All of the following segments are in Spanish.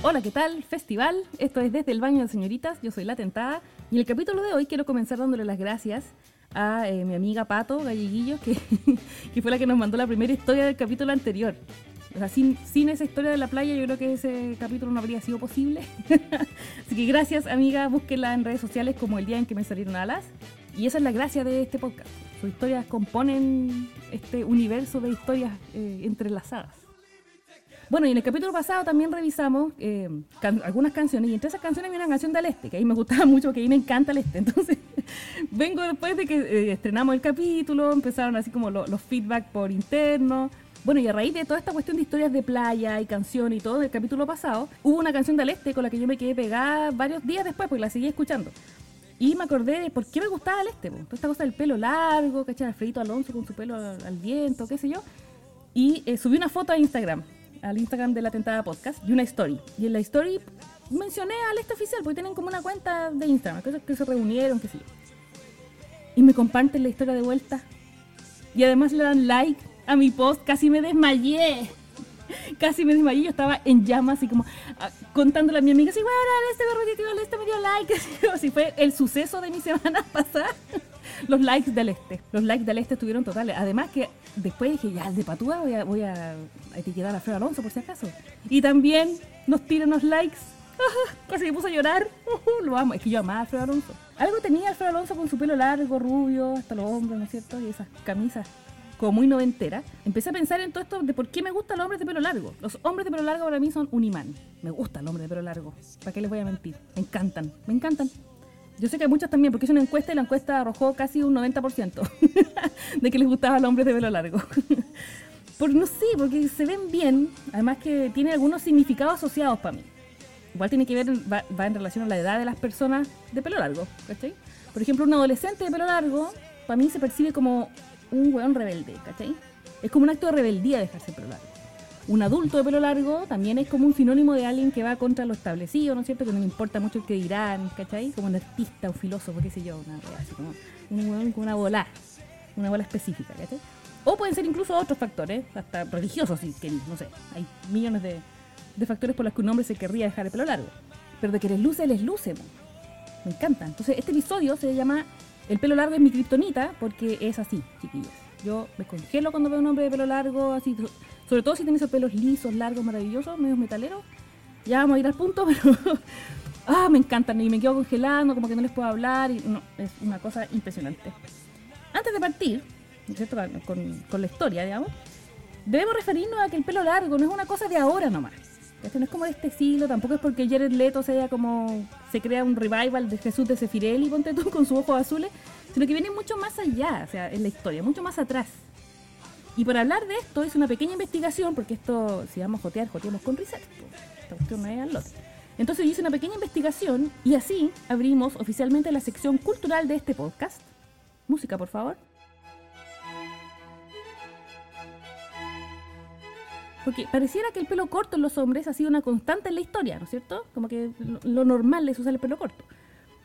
Hola, ¿qué tal? Festival. Esto es Desde el Baño de Señoritas. Yo soy La Tentada. Y en el capítulo de hoy quiero comenzar dándole las gracias a eh, mi amiga Pato Galleguillo, que, fue la que nos mandó la primera historia del capítulo anterior. O sea, sin, sin esa historia de la playa, yo creo que ese capítulo no habría sido posible. Así que gracias, amiga. Búsquenla en redes sociales como el día en que me salieron alas. Y esa es la gracia de este podcast. Sus historias componen este universo de historias eh, entrelazadas. Bueno, y en el capítulo pasado también revisamos eh, algunas canciones, y entre esas canciones había una canción del Este, que a mí me gustaba mucho, porque a mí me encanta el Este. Entonces, vengo después de que eh, estrenamos el capítulo, empezaron así como lo- los feedback por interno. Bueno, y a raíz de toda esta cuestión de historias de playa y canción y todo del capítulo pasado, hubo una canción del Este con la que yo me quedé pegada varios días después, porque la seguí escuchando. Y me acordé de por qué me gustaba el Este, po. toda esta cosa del pelo largo, ¿cachai? Alfredito Alonso con su pelo al, al viento, qué sé yo. Y eh, subí una foto a Instagram, al Instagram de la Tentada Podcast, y una story. Y en la story mencioné al este oficial, porque tienen como una cuenta de Instagram, que se reunieron, sé yo. Y me comparten la historia de vuelta. Y además le dan like a mi post, casi me desmayé. Casi me desmayé, yo estaba en llamas, así como ah, contándole a mi amiga, así, bueno, este gordito, este me dio like, así fue el suceso de mi semana pasada. Los likes del este, los likes del este estuvieron totales. Además que después dije, ya, el de Patúa voy a, voy a etiquetar a Fred Alonso por si acaso. Y también nos tira unos likes. Casi me puse a llorar. Lo amo. Es que yo amaba a Alfredo Alonso. Algo tenía Alfredo Alonso con su pelo largo, rubio, hasta los hombros, ¿no es cierto? Y esas camisas como muy noventera. Empecé a pensar en todo esto de por qué me gustan los hombres de pelo largo. Los hombres de pelo largo para mí son un imán. Me gustan los hombres de pelo largo. ¿Para qué les voy a mentir? Me encantan. Me encantan. Yo sé que hay muchas también, porque es una encuesta y la encuesta arrojó casi un 90% de que les gustaba a los hombres de pelo largo. Por, no sé, porque se ven bien, además que tiene algunos significados asociados para mí. Igual tiene que ver, va, va en relación a la edad de las personas de pelo largo, ¿cachai? Por ejemplo, un adolescente de pelo largo, para mí se percibe como un weón rebelde, ¿cachai? Es como un acto de rebeldía dejarse el pelo largo. Un adulto de pelo largo también es como un sinónimo de alguien que va contra lo establecido, ¿no es cierto? Que no le importa mucho el que dirán, ¿cachai? Como un artista, un filósofo, qué sé yo, una así como un una bola, una bola específica, ¿cachai? O pueden ser incluso otros factores, hasta religiosos si queréis, no sé. Hay millones de, de factores por los que un hombre se querría dejar el pelo largo. Pero de que les luce, les luce, po. Me encanta. Entonces, este episodio se llama El pelo largo es mi kriptonita porque es así, chiquillas. Yo me congelo cuando veo un hombre de pelo largo, así, so- sobre todo si tiene esos pelos lisos, largos, maravillosos, medios metaleros. Ya vamos a ir al punto, pero ah, me encantan y me quedo congelando, como que no les puedo hablar y no, es una cosa impresionante. Antes de partir, ¿no es cierto? Con, con la historia, digamos, debemos referirnos a que el pelo largo no es una cosa de ahora nomás. Este no es como de este siglo, tampoco es porque Jared Leto sea como se crea un revival de Jesús de Sefirelli, ponte tú, con sus ojos azules, sino que viene mucho más allá, o sea, en la historia, mucho más atrás. Y por hablar de esto, hice una pequeña investigación, porque esto, si vamos a jotear, joteamos con research. pues. Esta cuestión no es al lote. Entonces hice una pequeña investigación y así abrimos oficialmente la sección cultural de este podcast. Música, por favor. Porque pareciera que el pelo corto en los hombres ha sido una constante en la historia, ¿no es cierto? Como que lo, normal es usar el pelo corto.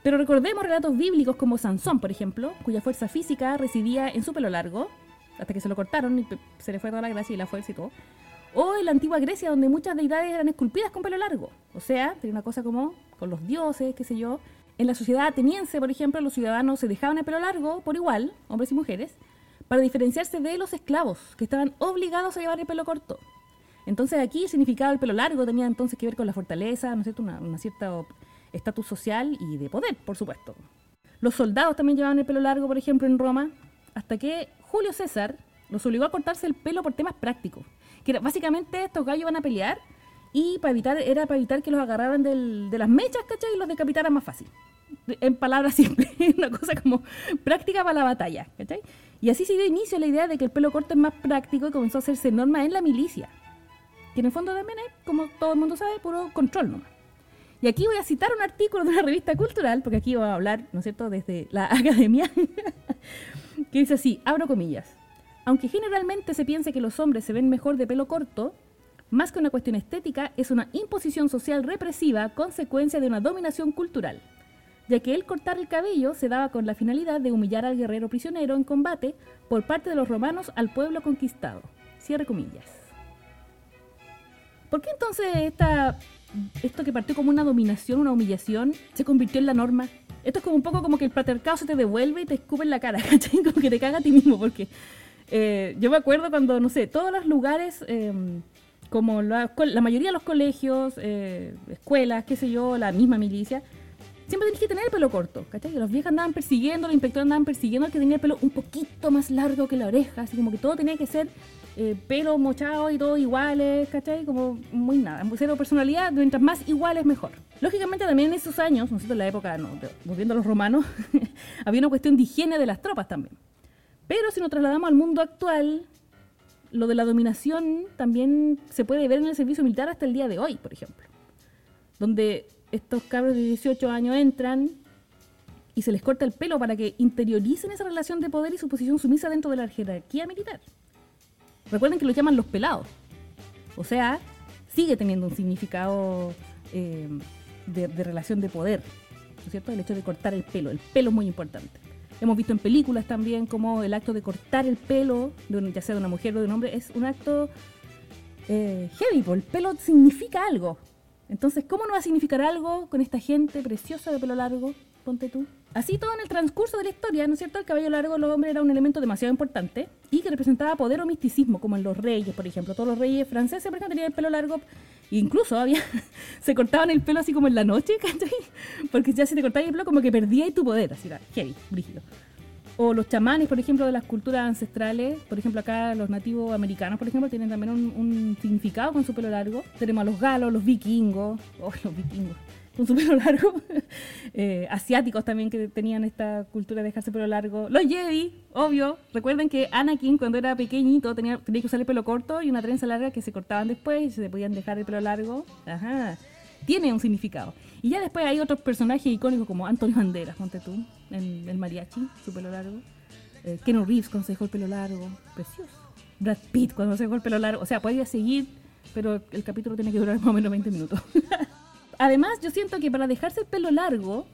Pero recordemos relatos bíblicos como Sansón, por ejemplo, cuya fuerza física residía en su pelo largo, hasta que se lo cortaron y se le fue toda la gracia y la fuerza y todo. O en la antigua Grecia, donde muchas deidades eran esculpidas con pelo largo. O sea, tenía una cosa como con los dioses, qué sé yo. En la sociedad ateniense, por ejemplo, los ciudadanos se dejaban el pelo largo por igual, hombres y mujeres, para diferenciarse de los esclavos, que estaban obligados a llevar el pelo corto. Entonces aquí el significado del pelo largo tenía entonces que ver con la fortaleza, ¿no es cierto? Una, una cierta estatus social y de poder, por supuesto. Los soldados también llevaban el pelo largo, por ejemplo, en Roma, hasta que Julio César los obligó a cortarse el pelo por temas prácticos. Que era, básicamente estos gallos van a pelear y para evitar, era para evitar que los agarraran del- de las mechas, ¿cachai? Y los decapitaran más fácil. En palabras simples, una cosa como práctica para la batalla, ¿cachai? Y así se dio inicio a la idea de que el pelo corto es más práctico y comenzó a hacerse norma en la milicia. Que en el fondo también es, como todo el mundo sabe, puro control nomás. Y aquí voy a citar un artículo de una revista cultural, porque aquí voy a hablar, ¿no es cierto?, desde la academia, que dice así, abro comillas. Aunque generalmente se piense que los hombres se ven mejor de pelo corto, más que una cuestión estética, es una imposición social represiva consecuencia de una dominación cultural, ya que el cortar el cabello se daba con la finalidad de humillar al guerrero prisionero en combate por parte de los romanos al pueblo conquistado. Cierre comillas. ¿Por qué entonces esta, esto que partió como una dominación, una humillación, se convirtió en la norma? Esto es como un poco como que el patriarcado se te devuelve y te escupe en la cara, ¿cachai? Como que te caga a ti mismo, porque eh, yo me acuerdo cuando, no sé, todos los lugares, em, como la, mayoría de los colegios, eh, escuelas, qué sé yo, la misma milicia, siempre tenías que tener el pelo corto, ¿cachai? Los viejos andaban persiguiendo, los inspectores andaban persiguiendo al que tenía el pelo un poquito más largo que la oreja, así como que todo tenía que ser eh, pelo mochado y todo iguales, ¿cachai? Como muy nada, cero personalidad, mientras más iguales mejor. Lógicamente también en esos años, ¿no en la época, no, volviendo a los romanos, había una cuestión de higiene de las tropas también. Pero si nos trasladamos al mundo actual, lo de la dominación también se puede ver en el servicio militar hasta el día de hoy, por ejemplo. Donde estos cabros de 18 años entran y se les corta el pelo para que interioricen esa relación de poder y su posición sumisa dentro de la jerarquía militar. Recuerden que lo llaman los pelados. O sea, sigue teniendo un significado eh, de, relación de poder. ¿No es cierto? El hecho de cortar el pelo. El pelo es muy importante. Hemos visto en películas también como el acto de cortar el pelo, ya sea de una mujer o de un hombre, es un acto eh, heavy, el pelo significa algo. Entonces, ¿cómo no va a significar algo con esta gente preciosa de pelo largo? Ponte tú. Así todo en el transcurso de la historia, ¿no es cierto? El cabello largo de los hombres era un elemento demasiado importante y que representaba poder o misticismo, como en los reyes, por ejemplo. Todos los reyes franceses, por ejemplo, tenían el pelo largo. Incluso había, se cortaban el pelo así como en la noche, ¿cachai? Porque ya si te cortabas el pelo como que perdías tu poder, así era heavy, brígido. O los chamanes, por ejemplo, de las culturas ancestrales. Por ejemplo, acá los nativos americanos, por ejemplo, tienen también un, significado con su pelo largo. Tenemos a los galos, los vikingos. Oh, los vikingos con su pelo largo. Eh, asiáticos también que tenían esta cultura de dejarse pelo largo. Los Jedi, obvio. Recuerden que Anakin cuando era pequeñito tenía, tenía que usar el pelo corto y una trenza larga que se cortaban después y se podían dejar el pelo largo. Ajá. Tiene un significado. Y ya después hay otros personajes icónicos como Antonio Banderas, ponte tú, en el mariachi, su pelo largo. Eh, Ken Reeves cuando se dejó el pelo largo. Precioso. Brad Pitt cuando se dejó el pelo largo. O sea, podía seguir, pero el capítulo tiene que durar más o menos 20 minutos. además, yo siento que para dejarse el pelo largo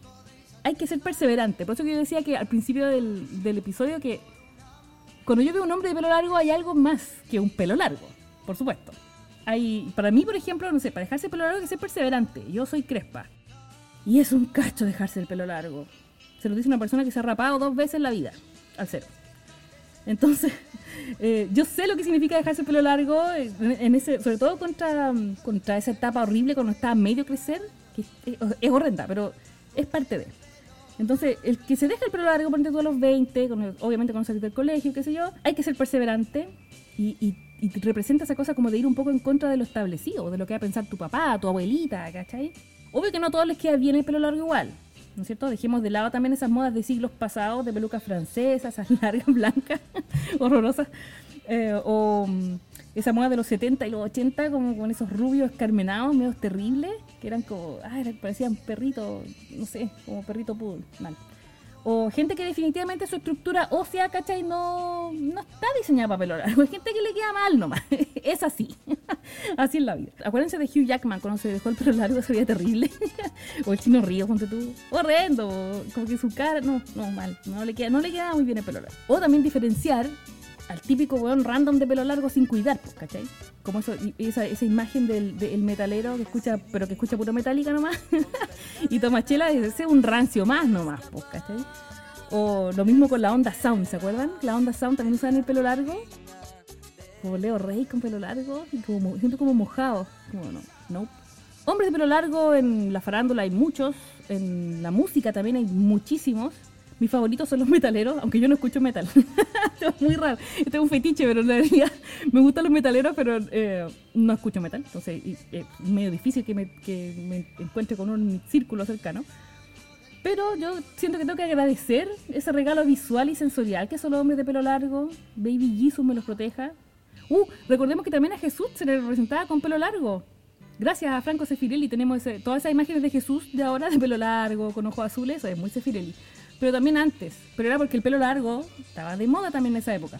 hay que ser perseverante. Por eso que yo decía que al principio del, episodio que cuando yo veo un hombre de pelo largo hay algo más que un pelo largo, por supuesto. Hay, para mí, por ejemplo, no sé, para dejarse el pelo largo hay que ser perseverante. Yo soy crespa. Y es un cacho dejarse el pelo largo. Se lo dice una persona que se ha rapado dos veces en la vida, al cero. Entonces, eh, yo sé lo que significa dejarse el pelo largo, eh, en ese, sobre todo contra, contra esa etapa horrible cuando está medio crecer, que es, horrenda, pero es parte de. Entonces, el que se deja el pelo largo, por ejemplo, a los 20, obviamente cuando salís del colegio, qué sé yo, hay que ser perseverante y, y, y, representa esa cosa como de ir un poco en contra de lo establecido, de lo que va a pensar tu papá, tu abuelita, ¿cachai? Obvio que no a todos les queda bien el pelo largo igual. ¿No es cierto? Dejemos de lado también esas modas de siglos pasados, de pelucas francesas, esas largas blancas, horrorosas, eh, o mm, esa moda de los 70 y los 80, como con esos rubios escarmenados, medios terribles, que eran como, ah, parecían perritos, no sé, como perrito poodle, mal. O gente que definitivamente su estructura ósea, ¿cachai? No, no está diseñada para pelo largo. Hay gente que le queda mal nomás. es así. así es la vida. Acuérdense de Hugh Jackman cuando se dejó el pelo largo, sería terrible. o el chino río, ponte tú. Horrendo. Como que su cara, no, no, mal. No le queda, no le queda muy bien el pelo largo. O también diferenciar al típico weón random de pelo largo sin cuidar, pues, ¿cachai? Como eso, esa, esa imagen del, metalero que escucha, pero que escucha puro metálica nomás, y toma chela un rancio más nomás, pues, ¿cachai? O lo mismo con la onda sound, ¿se acuerdan? La onda sound también usan el pelo largo. Como Leo Rey con pelo largo, y como, siento como mojado. Como no, no. Hombres de pelo largo en la farándula hay muchos, en la música también hay muchísimos. Mis favoritos son los metaleros, aunque yo no escucho metal. es muy raro. Este es un fetiche, pero en realidad me gustan los metaleros, pero eh, no escucho metal. Entonces es medio difícil que me, encuentre con un círculo cercano. Pero yo siento que tengo que agradecer ese regalo visual y sensorial que son los hombres de pelo largo. Baby Jesus me los proteja. Uh, recordemos que también a Jesús se le representaba con pelo largo. Gracias a Franco Sefirelli tenemos todas esas imágenes de Jesús de ahora de pelo largo, con ojos azules, eso es muy Sefirelli pero también antes. Pero era porque el pelo largo estaba de moda también en esa época.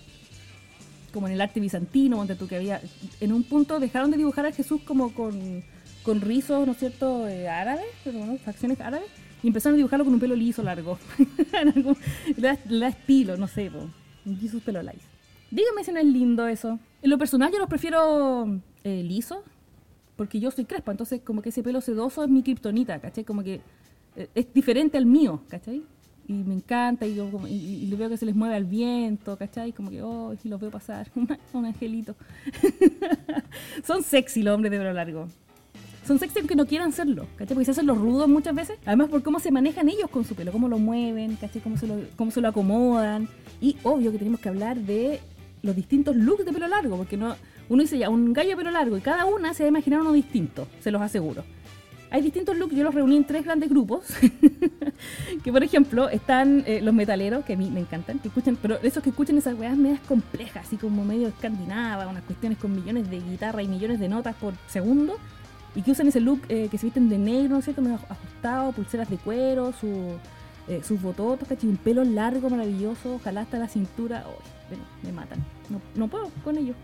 Como en el arte bizantino, donde tú que había. En un punto dejaron de dibujar a Jesús como con, con rizos, ¿no es cierto?, eh, árabes, pero, facciones árabes, y empezaron a dibujarlo con un pelo liso largo. le, da, estilo, no sé, po. Jesús pelo liso. Dígame si no es lindo eso. En lo personal yo los prefiero eh, lisos, porque yo soy crespa, entonces como que ese pelo sedoso es mi kriptonita, ¿cachai? Como que eh, es diferente al mío, ¿cachai? Y me encanta y, yo, como- y, y veo que se les mueve al viento, ¿cachai? Como que, oh, y los veo pasar, un angelito. Son sexy los hombres de pelo largo. Son sexy aunque no quieran serlo, ¿cachai? Porque se hacen los rudos muchas veces. Además por cómo se manejan ellos con su pelo, cómo lo mueven, ¿cachai? Cómo se lo, cómo se lo acomodan. Y obvio que tenemos que hablar de los distintos looks de pelo largo, porque no uno dice ya, un gallo de pelo largo y cada una se va a imaginar uno distinto, se los aseguro. Hay distintos looks, yo los reuní en tres grandes grupos. que por ejemplo están eh, los metaleros, que a mí me encantan, que escuchan, pero esos que escuchan esas weas medias complejas, así como medio escandinava, unas cuestiones con millones de guitarra y millones de notas por segundo, y que usan ese look eh, que se visten de negro, ¿no es cierto? Medio ajustado, pulseras de cuero, su, eh, sus bototos, ¿cachai? Un pelo largo, maravilloso, ojalá hasta la cintura. Oh, bueno, me matan. No, puedo con ellos.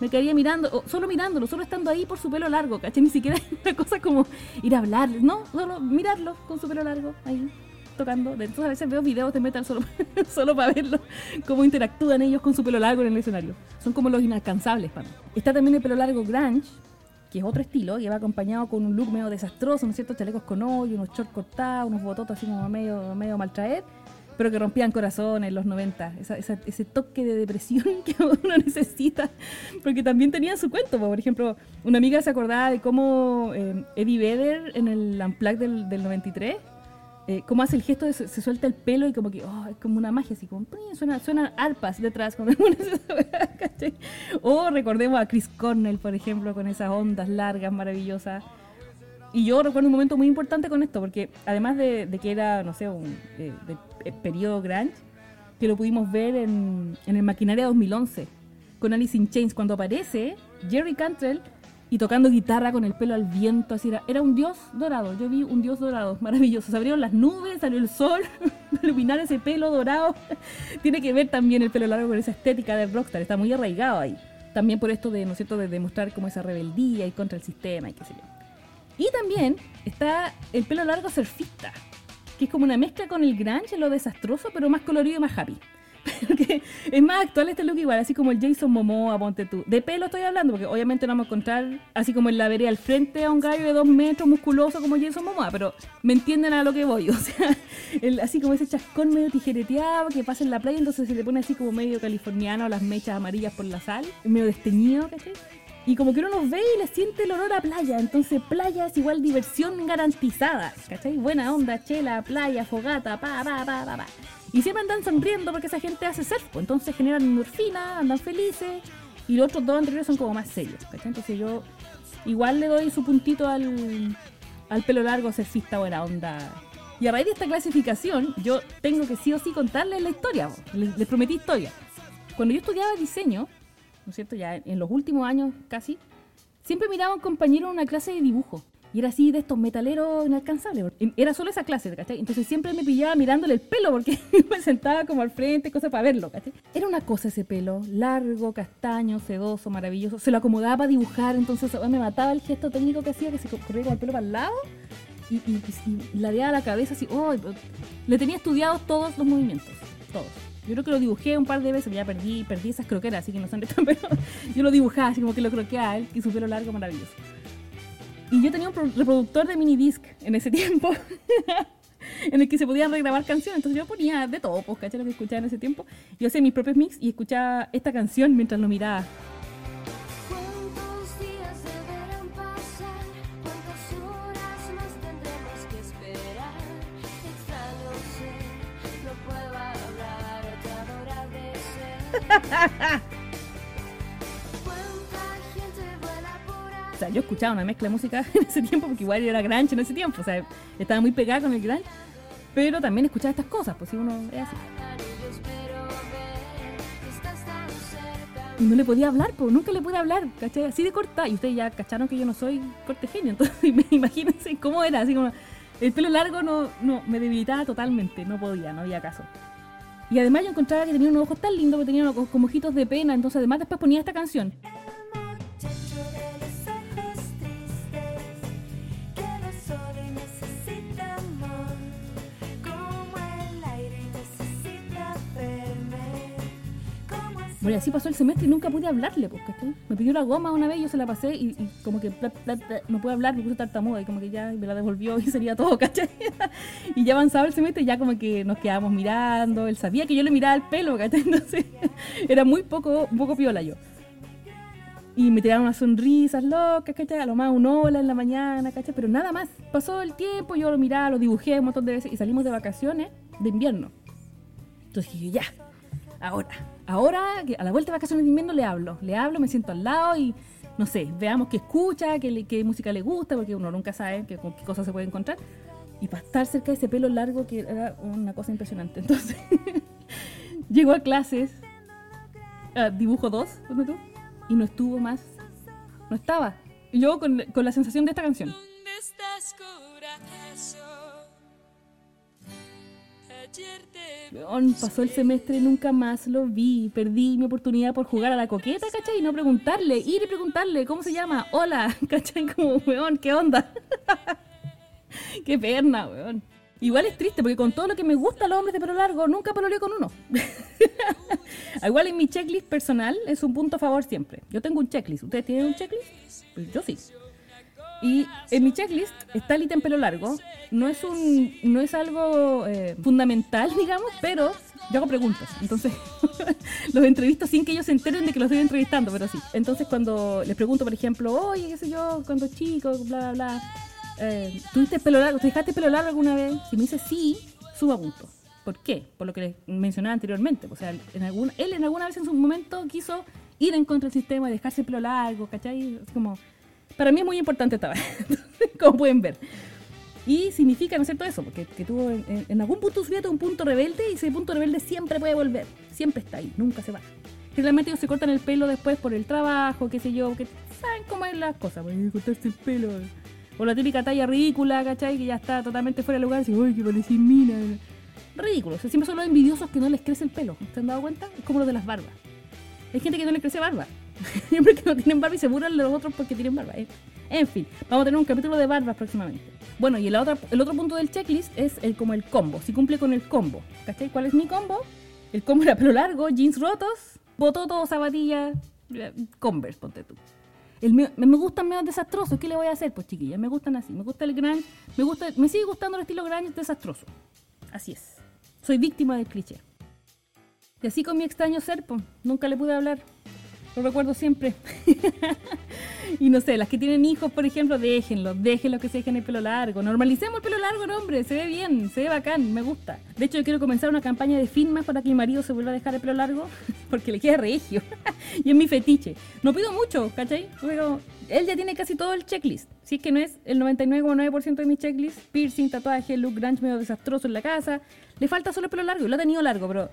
Me quedaría mirando, solo mirándolo, solo estando ahí por su pelo largo, ¿cachai? Ni siquiera es una cosa como ir a hablarles, no, solo mirarlo con su pelo largo, ahí, tocando. Entonces a veces veo videos de metal solo, solo para verlo, cómo interactúan ellos con su pelo largo en el escenario. Son como los inalcanzables para mí. Está también el pelo largo grunge, que es otro estilo, que va acompañado con un look medio desastroso, ¿no es cierto? Chalecos con hoyo, unos shorts cortados, unos bototos así como medio, medio maltraer, pero que rompían corazones en los 90. Esa- esa- ese toque de depresión que uno necesita, porque también tenían su cuento. po. Por ejemplo, una amiga se acordaba de cómo eh, Eddie Vedder en el Unplugged del, del 93 eh, cómo hace el gesto de se, se suelta el pelo y como que oh, es como una magia, así como suena, suenan arpas detrás. ¿cachai? o recordemos a Chris Cornell, por ejemplo, con esas ondas largas, maravillosas. Y yo recuerdo un momento muy importante con esto, porque además de, que era, no sé, un eh, de- eh, periodo grunge, que lo pudimos ver en, en el Maquinaria 2011, con Alice in Chains, cuando aparece Jerry Cantrell y tocando guitarra con el pelo al viento, así era, era un dios dorado, yo vi un dios dorado, maravilloso, se abrieron las nubes, salió el sol, iluminar ese pelo dorado, tiene que ver también el pelo largo con esa estética del rockstar, está muy arraigado ahí, también por esto de, ¿no es cierto?, de demostrar como esa rebeldía y contra el sistema y qué sé yo. Y también está el pelo largo surfista, que es como una mezcla con el grunge, lo desastroso, pero más colorido y más happy. Es más actual este look igual, así como el Jason Momoa, ponte tú. De pelo estoy hablando, porque obviamente no vamos a encontrar así como en la vereda al frente a un gallo de dos metros musculoso como Jason Momoa, pero me entienden a lo que voy. O sea, el- así como ese chascón medio tijereteado que pasa en la playa, entonces se le pone así como medio californiano, las mechas amarillas por la sal, medio desteñido, ¿cachai? Y como que uno nos ve y le siente el olor a playa. Entonces, playa es igual diversión garantizada. ¿Cachai? Buena onda, chela, playa, fogata, pa, pa, pa, pa, pa. Y siempre andan sonriendo porque esa gente hace surf. pues. Entonces generan endorfina, andan felices. Y los otros dos anteriores son como más serios. ¿Cachai? Entonces yo igual le doy su puntito al, al pelo largo surfista buena onda. Y a raíz de esta clasificación, yo tengo que sí o sí contarles la historia. Les, les prometí historia. Cuando yo estudiaba diseño, ¿no es cierto? Ya en los últimos años casi, siempre miraba a un compañero en una clase de dibujo. Y era así de estos metaleros inalcanzables. Era solo esa clase, ¿cachai? Entonces siempre me pillaba mirándole el pelo porque me sentaba como al frente, cosas para verlo, ¿cachai? Era una cosa ese pelo, largo, castaño, sedoso, maravilloso. Se lo acomodaba para dibujar, entonces me mataba el gesto técnico que hacía, que se corría con el pelo para el lado y, y, y, y ladeaba la cabeza así. ¡oh! Le tenía estudiados todos los movimientos, todos. Yo creo que lo dibujé un par de veces, ya perdí, perdí esas croqueras, así que no son tan, pero yo lo dibujaba así como que lo croqueaba él y su pelo largo maravilloso. Y yo tenía un pro- reproductor de mini disc en ese tiempo, en el que se podían regrabar canciones. Entonces yo ponía de todo, pues, ¿cachai? Lo que escuchaba en ese tiempo. Yo hacía mis propios mix y escuchaba esta canción mientras lo miraba. O sea, yo escuchaba una mezcla de música en ese tiempo, porque igual era grunge en ese tiempo. O sea, estaba muy pegada con el grunge. Pero también escuchaba estas cosas, pues si uno es así. Y no le podía hablar, pues nunca le pude hablar, ¿cachai? Así de corta. Y ustedes ya cacharon que yo no soy corte genio, entonces imagínense cómo era, así como el pelo largo no, no, me debilitaba totalmente, no podía, no había caso. Y además yo encontraba que tenía unos ojos tan lindos, que tenía unos como ojitos de pena, entonces además después ponía esta canción. Y así pasó el semestre y nunca pude hablarle, pues, ¿cachai? Me pidió la goma una vez, yo se la pasé y, y como que no pude hablar, me puse tartamuda y como que ya me la devolvió y sería todo, ¿cachai? y ya avanzaba el semestre y ya como que nos quedábamos mirando, él sabía que yo le miraba el pelo, ¿cachai? Entonces era muy poco, un poco piola yo. Y me tiraron unas sonrisas locas, ¿cachai? A lo más un hola en la mañana, ¿cachai? Pero nada más. Pasó el tiempo, yo lo miraba, lo dibujé un montón de veces y salimos de vacaciones de invierno. Entonces dije, ya, ahora, ahora, a la vuelta de vacaciones de invierno le hablo. Le hablo, me siento al lado y, no sé, veamos qué escucha, qué, qué música le gusta, porque uno nunca sabe qué, qué cosas se puede encontrar. Y para estar cerca de ese pelo largo, que era una cosa impresionante. Entonces, llegó a clases, a dibujo 2, ¿dónde tú? Y no estuvo más. No estaba. Y yo con, con la sensación de esta canción. ¿Dónde estás, Pasó el semestre y nunca más lo vi. Perdí mi oportunidad por jugar a la coqueta, ¿cachai? Y no preguntarle, ir y preguntarle, ¿cómo se llama? Hola, ¿cachai? Como, weón, ¿qué onda? Qué perna, weón. Igual es triste porque con todo lo que me gusta los hombres de pelo largo, nunca pololeé con uno. Igual en mi checklist personal es un punto a favor siempre. Yo tengo un checklist. ¿Ustedes tienen un checklist? Pues yo sí. Y en mi checklist está el ítem pelo largo. No es un, no es algo eh, fundamental, digamos, pero yo hago preguntas. Entonces, los entrevisto sin que ellos se enteren de que los estoy entrevistando, pero sí. Entonces, cuando les pregunto, por ejemplo, oye, qué sé yo, cuando chico, bla, bla, bla, eh, ¿tuviste pelo largo? ¿Te dejaste pelo largo alguna vez? Si me dice sí, suba punto. ¿Por qué? Por lo que les mencionaba anteriormente. O sea, en algún, él en alguna vez en su momento quiso ir en contra del sistema, dejarse el pelo largo, ¿cachai? Es como, para mí es muy importante esta vez, como pueden ver. Y significa, ¿no es cierto? Eso, porque que tuvo en, en- algún punto su vida un punto rebelde y ese punto rebelde siempre puede volver, siempre está ahí, nunca se va. Generalmente ellos se cortan el pelo después por el trabajo, qué sé yo, que saben cómo es las cosas, pues, cortarse el pelo. O la típica talla ridícula, ¿cachai? Que ya está totalmente fuera de lugar, y uy, que parecí mina. Ridículo, o sea, siempre son los envidiosos que no les crece el pelo, ¿se han dado cuenta? Es como lo de las barbas. Hay gente que no le crece barba. Siempre que no tienen barba y se burlan de los otros porque tienen barba. ¿eh? En fin, vamos a tener un capítulo de barbas próximamente. Bueno, y el otro, el otro punto del checklist es el como el combo. Si cumple con el combo. ¿Cachai? ¿Cuál es mi combo? El combo era pelo largo, jeans rotos, bototo, zapatilla, eh, converse, ponte tú. El me me gustan menos desastrosos. ¿Qué le voy a hacer? Pues chiquillas, me gustan así. Me gusta el grunge, me gusta, me sigue gustando el estilo grunge desastroso. Así es. Soy víctima del cliché. Y así con mi extraño ser, pues, nunca le pude hablar. Lo recuerdo siempre. y no sé, las que tienen hijos, por ejemplo, déjenlo, déjenlo que se dejen el pelo largo. Normalicemos el pelo largo, no, hombre, se ve bien, se ve bacán, me gusta. De hecho, yo quiero comenzar una campaña de firmas para que mi marido se vuelva a dejar el pelo largo, porque le queda regio. y es mi fetiche. No pido mucho, ¿cachai? Pero él ya tiene casi todo el checklist. Si es que no es el 99,9% de mi checklist, piercing, tatuaje, look grunge medio desastroso en la casa. Le falta solo el pelo largo, lo ha tenido largo, pero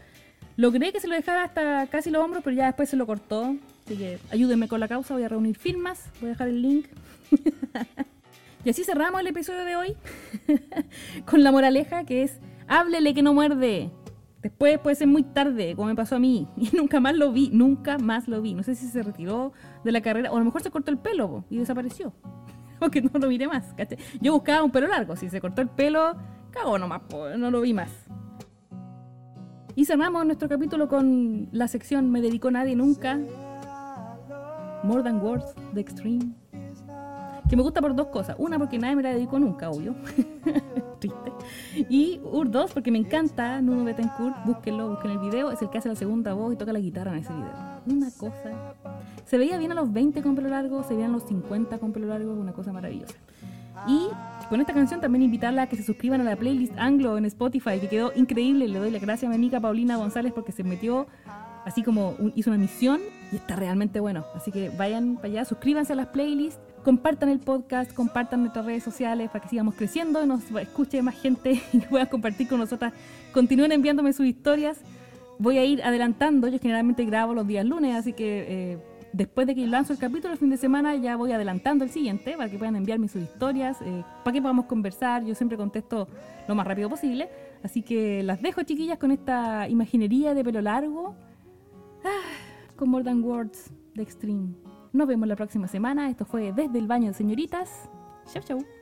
Logré que se lo dejara hasta casi los hombros, pero ya después se lo cortó. Así que ayúdenme con la causa, voy a reunir firmas, voy a dejar el link. y así cerramos el episodio de hoy con la moraleja que es, háblele que no muerde. Después puede ser muy tarde, como me pasó a mí. Y nunca más lo vi, nunca más lo vi. No sé si se retiró de la carrera o a lo mejor se cortó el pelo y desapareció. O no lo miré más. Yo buscaba un pelo largo. Si se cortó el pelo, cagó nomás, no lo vi más. Y cerramos nuestro capítulo con la sección Me dedicó nadie nunca. More Than Words, The Extreme. Que me gusta por dos cosas. Una, porque nadie me la dedicó nunca, obvio. Triste. Y Ur 2, porque me encanta Nuno Betancourt. Búsquenlo, busquen el video. Es el que hace la segunda voz y toca la guitarra en ese video. Una cosa. Se veía bien a los 20 con pelo largo, se veían a los 50 con pelo largo. Una cosa maravillosa. Y con esta canción también invitarla a que se suscriban a la playlist Anglo en Spotify, que quedó increíble. Le doy las gracias a mi amiga Paulina González porque se metió así como hizo una misión y está realmente bueno. Así que vayan para allá, suscríbanse a las playlists, compartan el podcast, compartan nuestras redes sociales para que sigamos creciendo y nos escuche más gente y que puedan compartir con nosotras. Continúen enviándome sus historias. Voy a ir adelantando, yo generalmente grabo los días lunes, así que eh, después de que lanzo el capítulo el fin de semana ya voy adelantando el siguiente para que puedan enviarme sus historias, eh, para que podamos conversar. Yo siempre contesto lo más rápido posible. Así que las dejo, chiquillas, con esta imaginería de pelo largo Ah, con More Than Words de Extreme. Nos vemos la próxima semana. Esto fue Desde el Baño de Señoritas. Chau, chau.